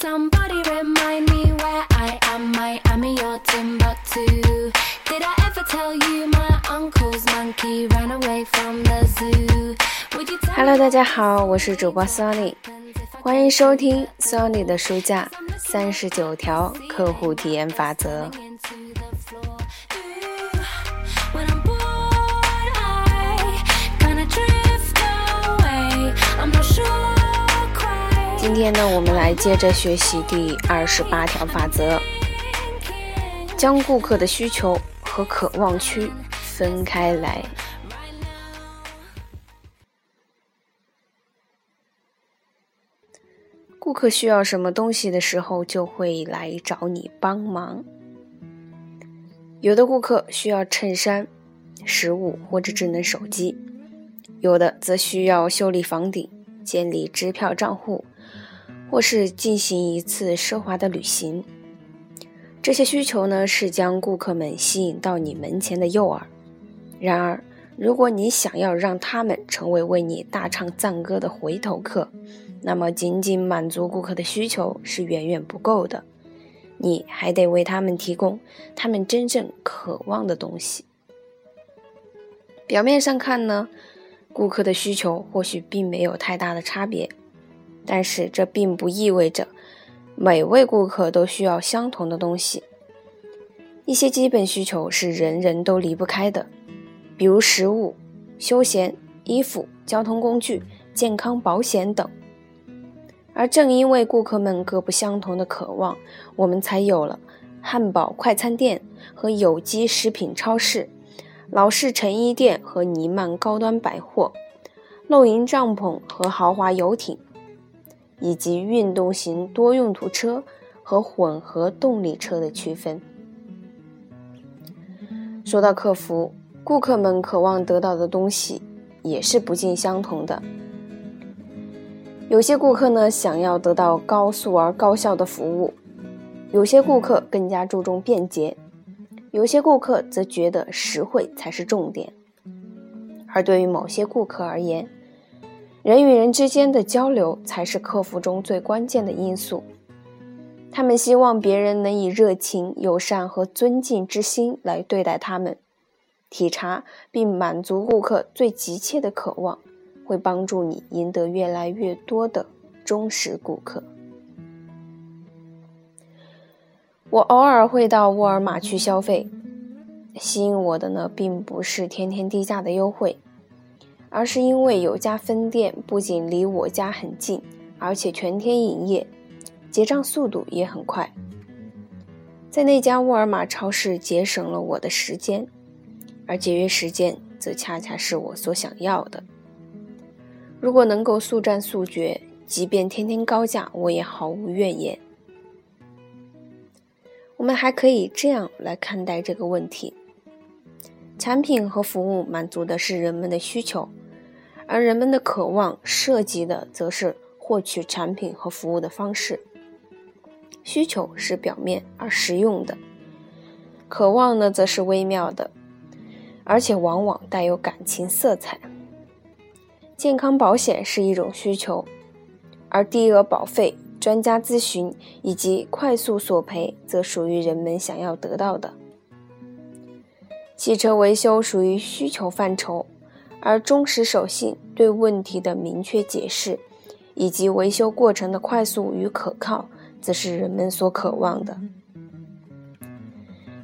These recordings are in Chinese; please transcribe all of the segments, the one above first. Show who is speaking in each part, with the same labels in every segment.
Speaker 1: Somebody remind me where I am. Miami or Timbuktu. Did I ever tell you my uncle's monkey ran away from the zoo?
Speaker 2: Hello，大家好，我是主播 Sony，欢迎收听 Sony 的书架三十九条客户体验法则。今天呢，我们来接着学习第二十八条法则，将顾客的需求和渴望区分开来。顾客需要什么东西的时候，就会来找你帮忙。有的顾客需要衬衫、食物或者智能手机，有的则需要修理房顶、建立支票账户，或是进行一次奢华的旅行。这些需求呢，是将顾客们吸引到你门前的诱饵。然而，如果你想要让他们成为为你大唱赞歌的回头客，那么仅仅满足顾客的需求是远远不够的，你还得为他们提供他们真正渴望的东西。表面上看呢，顾客的需求或许并没有太大的差别，但是这并不意味着每位顾客都需要相同的东西。一些基本需求是人人都离不开的，比如食物、休闲、衣服、交通工具、健康保险等。而正因为顾客们各不相同的渴望，我们才有了汉堡快餐店和有机食品超市、老式成衣店和尼曼高端百货、露营帐篷和豪华游艇，以及运动型多用途车和混合动力车的区分。说到客服，顾客们渴望得到的东西也是不尽相同的。有些顾客呢想要得到高速而高效的服务，有些顾客更加注重便捷，有些顾客则觉得实惠才是重点。而对于某些顾客而言，人与人之间的交流才是客服中最关键的因素。他们希望别人能以热情、友善和尊敬之心来对待他们，体察并满足顾客最急切的渴望。会帮助你赢得越来越多的忠实顾客。我偶尔会到沃尔玛去消费，吸引我的呢，并不是天天低价的优惠，而是因为有家分店不仅离我家很近，而且全天营业，结账速度也很快。在那家沃尔玛超市节省了我的时间，而节约时间则恰恰是我所想要的。如果能够速战速决，即便天天高价，我也毫无怨言。我们还可以这样来看待这个问题：产品和服务满足的是人们的需求，而人们的渴望涉及的则是获取产品和服务的方式。需求是表面而实用的，渴望呢，则是微妙的，而且往往带有感情色彩。健康保险是一种需求，而低额保费、专家咨询以及快速索赔则属于人们想要得到的。汽车维修属于需求范畴，而忠实守信、对问题的明确解释，以及维修过程的快速与可靠，则是人们所渴望的。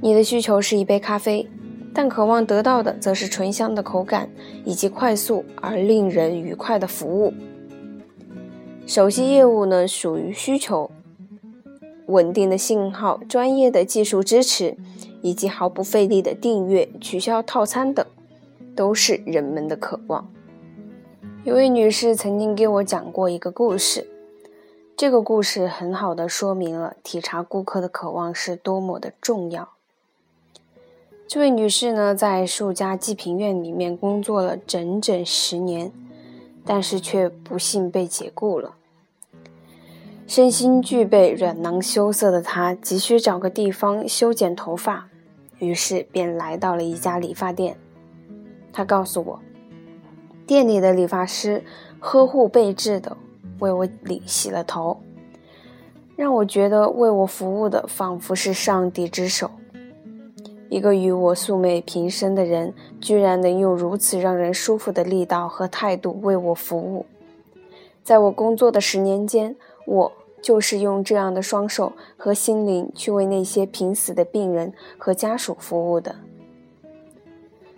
Speaker 2: 你的需求是一杯咖啡。但渴望得到的则是醇香的口感以及快速而令人愉快的服务。首席业务呢，属于需求，稳定的信号、专业的技术支持以及毫不费力的订阅、取消套餐等，都是人们的渴望。有位女士曾经给我讲过一个故事，这个故事很好的说明了体察顾客的渴望是多么的重要。这位女士呢，在数家济贫院里面工作了整整十年，但是却不幸被解雇了。身心俱备、软囊羞涩的她，急需找个地方修剪头发，于是便来到了一家理发店。他告诉我，店里的理发师呵护备至的为我理洗了头，让我觉得为我服务的仿佛是上帝之手。一个与我素昧平生的人，居然能用如此让人舒服的力道和态度为我服务。在我工作的十年间，我就是用这样的双手和心灵去为那些濒死的病人和家属服务的。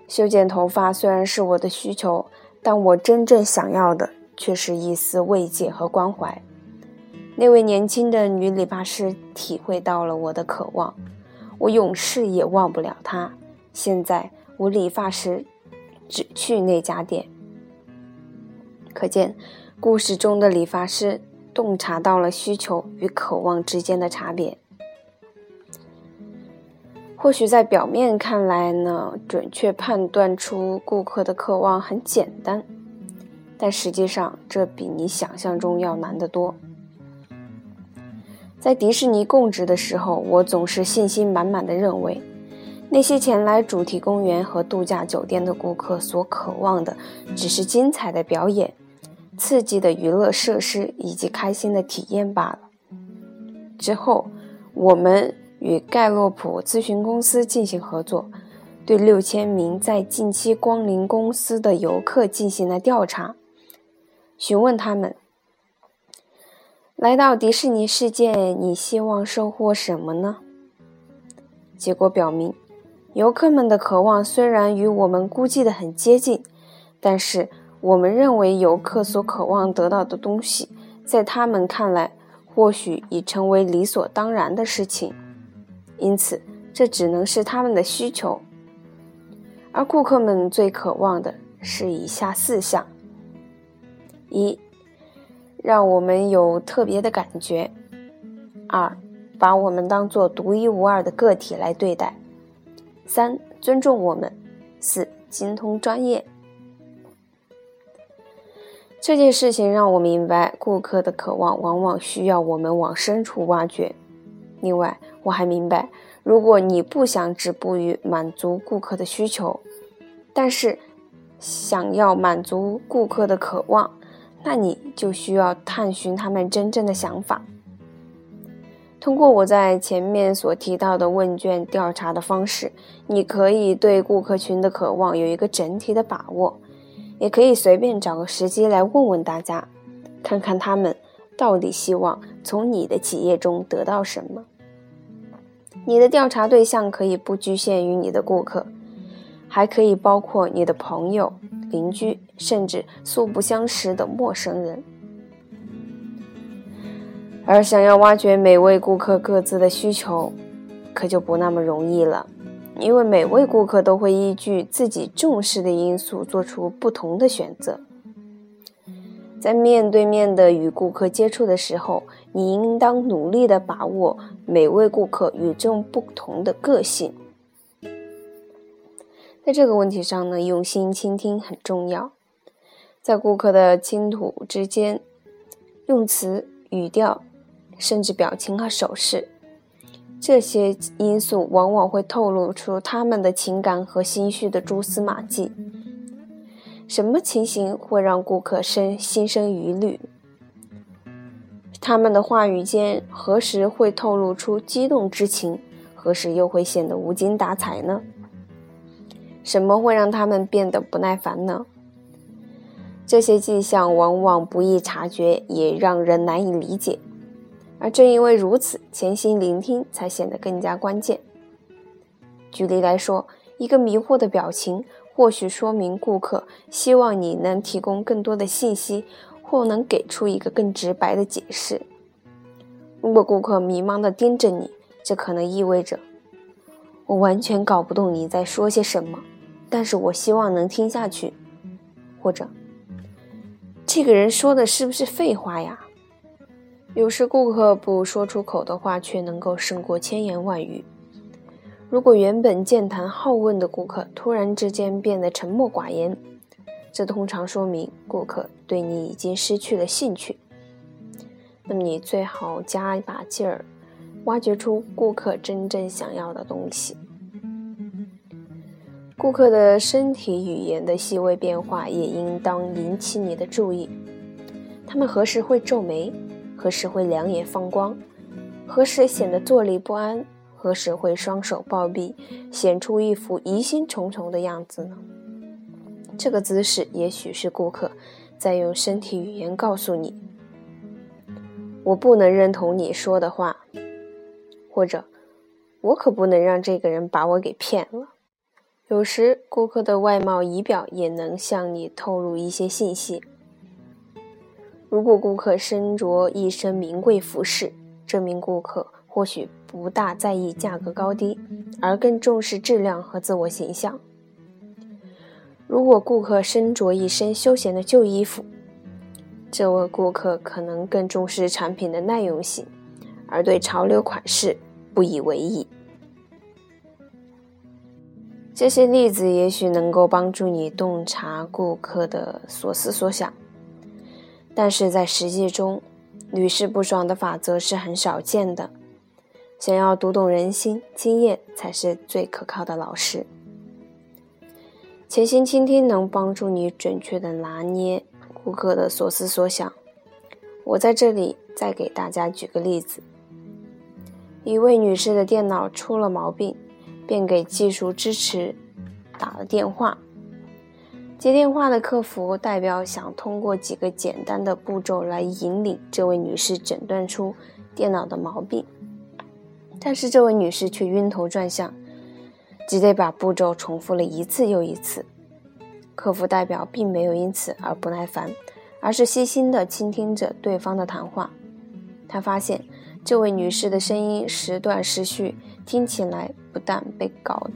Speaker 2: 修剪头发虽然是我的需求，但我真正想要的却是一丝慰藉和关怀。那位年轻的女理发师体会到了我的渴望。我永世也忘不了他。现在我理发时只去那家店。可见，故事中的理发师洞察到了需求与渴望之间的差别。或许在表面看来呢，准确判断出顾客的渴望很简单，但实际上这比你想象中要难得多。在迪士尼供职的时候，我总是信心满满的认为，那些前来主题公园和度假酒店的顾客所渴望的，只是精彩的表演、刺激的娱乐设施以及开心的体验罢了。之后，我们与盖洛普咨询公司进行合作，对六千名在近期光临公司的游客进行了调查，询问他们。来到迪士尼世界，你希望收获什么呢？结果表明，游客们的渴望虽然与我们估计的很接近，但是我们认为游客所渴望得到的东西，在他们看来或许已成为理所当然的事情，因此这只能是他们的需求。而顾客们最渴望的是以下四项：一。让我们有特别的感觉。二，把我们当做独一无二的个体来对待。三，尊重我们。四，精通专业。这件事情让我明白，顾客的渴望往往需要我们往深处挖掘。另外，我还明白，如果你不想止步于满足顾客的需求，但是想要满足顾客的渴望。那你就需要探寻他们真正的想法。通过我在前面所提到的问卷调查的方式，你可以对顾客群的渴望有一个整体的把握，也可以随便找个时机来问问大家，看看他们到底希望从你的企业中得到什么。你的调查对象可以不局限于你的顾客，还可以包括你的朋友。邻居，甚至素不相识的陌生人，而想要挖掘每位顾客各自的需求，可就不那么容易了。因为每位顾客都会依据自己重视的因素做出不同的选择。在面对面的与顾客接触的时候，你应当努力的把握每位顾客与众不同的个性。在这个问题上呢，用心倾听很重要。在顾客的倾吐之间，用词、语调，甚至表情和手势，这些因素往往会透露出他们的情感和心绪的蛛丝马迹。什么情形会让顾客生心生疑虑？他们的话语间何时会透露出激动之情？何时又会显得无精打采呢？什么会让他们变得不耐烦呢？这些迹象往往不易察觉，也让人难以理解。而正因为如此，潜心聆听才显得更加关键。举例来说，一个迷惑的表情，或许说明顾客希望你能提供更多的信息，或能给出一个更直白的解释。如果顾客迷茫地盯着你，这可能意味着我完全搞不懂你在说些什么。但是我希望能听下去，或者这个人说的是不是废话呀？有时顾客不说出口的话，却能够胜过千言万语。如果原本健谈好问的顾客突然之间变得沉默寡言，这通常说明顾客对你已经失去了兴趣。那么你最好加一把劲儿，挖掘出顾客真正想要的东西。顾客的身体语言的细微变化也应当引起你的注意。他们何时会皱眉，何时会两眼放光，何时显得坐立不安，何时会双手抱臂，显出一副疑心重重的样子呢？这个姿势也许是顾客在用身体语言告诉你：“我不能认同你说的话。”或者“我可不能让这个人把我给骗了。”有时，顾客的外貌仪表也能向你透露一些信息。如果顾客身着一身名贵服饰，这名顾客或许不大在意价格高低，而更重视质量和自我形象。如果顾客身着一身休闲的旧衣服，这位顾客可能更重视产品的耐用性，而对潮流款式不以为意。这些例子也许能够帮助你洞察顾客的所思所想，但是在实际中，屡试不爽的法则是很少见的。想要读懂人心，经验才是最可靠的老师。潜心倾听能帮助你准确的拿捏顾客的所思所想。我在这里再给大家举个例子：一位女士的电脑出了毛病。便给技术支持打了电话。接电话的客服代表想通过几个简单的步骤来引领这位女士诊断出电脑的毛病，但是这位女士却晕头转向，只得把步骤重复了一次又一次。客服代表并没有因此而不耐烦，而是细心地倾听着对方的谈话。他发现这位女士的声音时断时续。听起来不但被搞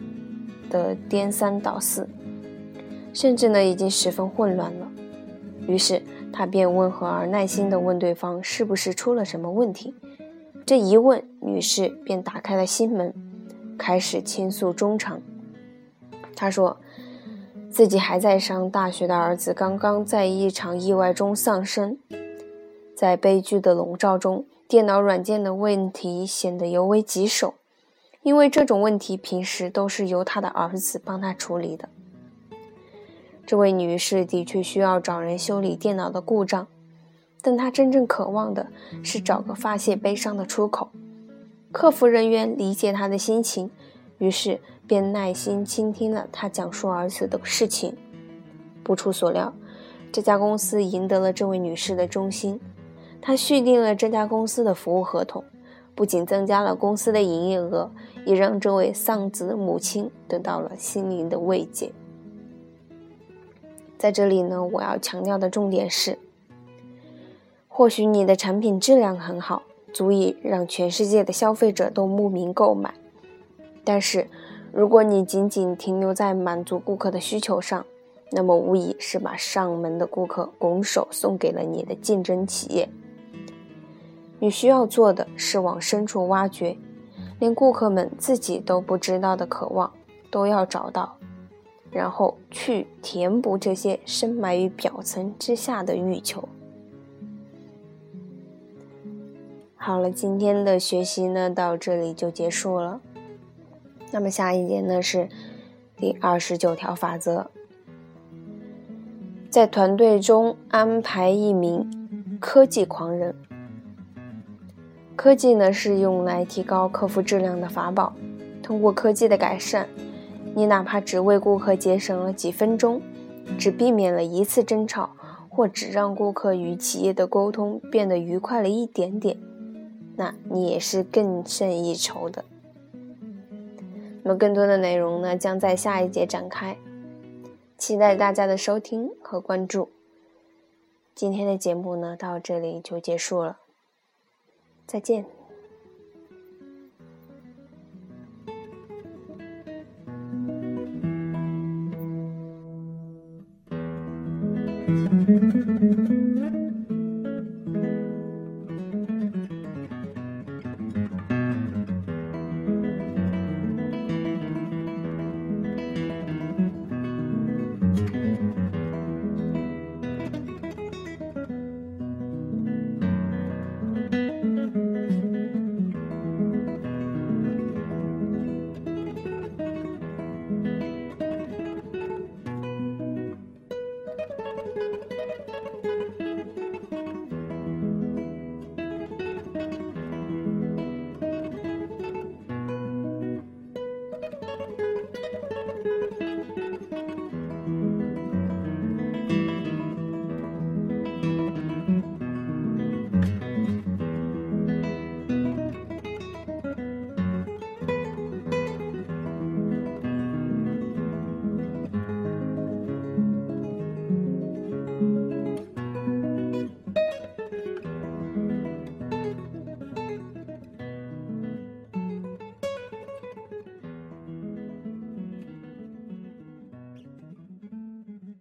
Speaker 2: 得颠三倒四，甚至呢已经十分混乱了。于是他便温和而耐心地问对方是不是出了什么问题。这一问，女士便打开了心门，开始倾诉衷肠。她说自己还在上大学的儿子刚刚在一场意外中丧生，在悲剧的笼罩中，电脑软件的问题显得尤为棘手。因为这种问题平时都是由他的儿子帮他处理的。这位女士的确需要找人修理电脑的故障，但他真正渴望的是找个发泄悲伤的出口。客服人员理解他的心情，于是便耐心倾听了他讲述儿子的事情。不出所料，这家公司赢得了这位女士的忠心，她续订了这家公司的服务合同。不仅增加了公司的营业额，也让这位丧子母亲得到了心灵的慰藉。在这里呢，我要强调的重点是：或许你的产品质量很好，足以让全世界的消费者都慕名购买。但是，如果你仅仅停留在满足顾客的需求上，那么无疑是把上门的顾客拱手送给了你的竞争企业。你需要做的是往深处挖掘，连顾客们自己都不知道的渴望都要找到，然后去填补这些深埋于表层之下的欲求。好了，今天的学习呢到这里就结束了。那么下一节呢是第二十九条法则，在团队中安排一名科技狂人。科技呢是用来提高客服质量的法宝。通过科技的改善，你哪怕只为顾客节省了几分钟，只避免了一次争吵，或只让顾客与企业的沟通变得愉快了一点点，那你也是更胜一筹的。那么更多的内容呢，将在下一节展开，期待大家的收听和关注。今天的节目呢，到这里就结束了。再见。